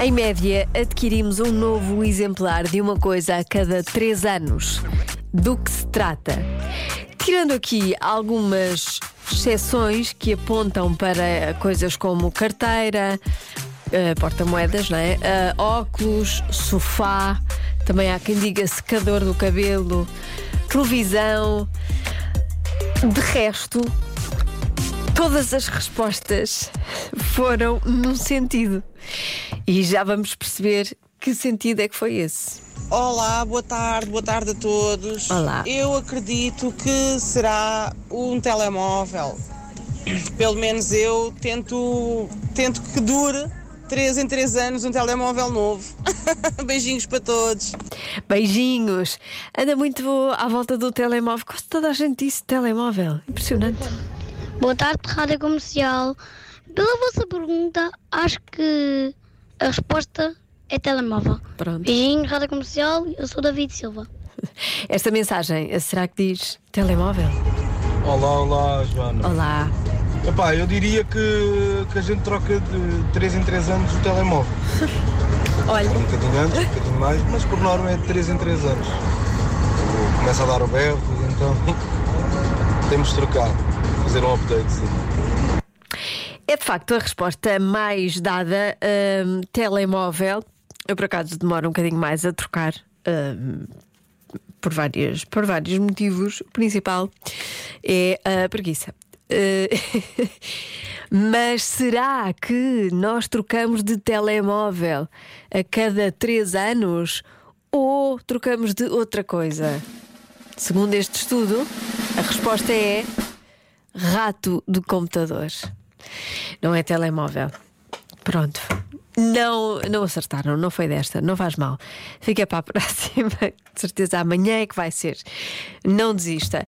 Em média, adquirimos um novo exemplar de uma coisa a cada três anos. Do que se trata? Tirando aqui algumas exceções que apontam para coisas como carteira, eh, porta-moedas, é? Eh, óculos, sofá, também há quem diga secador do cabelo, televisão. De resto, todas as respostas foram num sentido. E já vamos perceber que sentido é que foi esse. Olá, boa tarde, boa tarde a todos. Olá. Eu acredito que será um telemóvel. Pelo menos eu tento, tento que dure 3 em 3 anos um telemóvel novo. Beijinhos para todos. Beijinhos. Anda muito à volta do telemóvel. Quase toda a gente disse telemóvel. Impressionante. Boa tarde, Rádio Comercial. Pela vossa pergunta, acho que a resposta é telemóvel. Pronto. Beijinho, Rádio Comercial. Eu sou David Silva. Esta mensagem, será que diz telemóvel? Olá, olá, Joana. Olá. Epá, eu diria que, que a gente troca de 3 em 3 anos o telemóvel. Olha, Um bocadinho antes, um bocadinho mais, mas por norma é de 3 em 3 anos. Começa a dar o berro, então temos de trocar, fazer um update. É de facto a resposta mais dada. hum, telemóvel. Eu por acaso demoro um bocadinho mais a trocar. hum, por, várias, por vários motivos. O principal é a preguiça. Eh, Mas será que nós trocamos de telemóvel a cada três anos ou trocamos de outra coisa? Segundo este estudo, a resposta é rato de computador. Não é telemóvel. Pronto. Não, não acertaram, não foi desta, não faz mal. Fica para a próxima. De certeza amanhã é que vai ser. Não desista.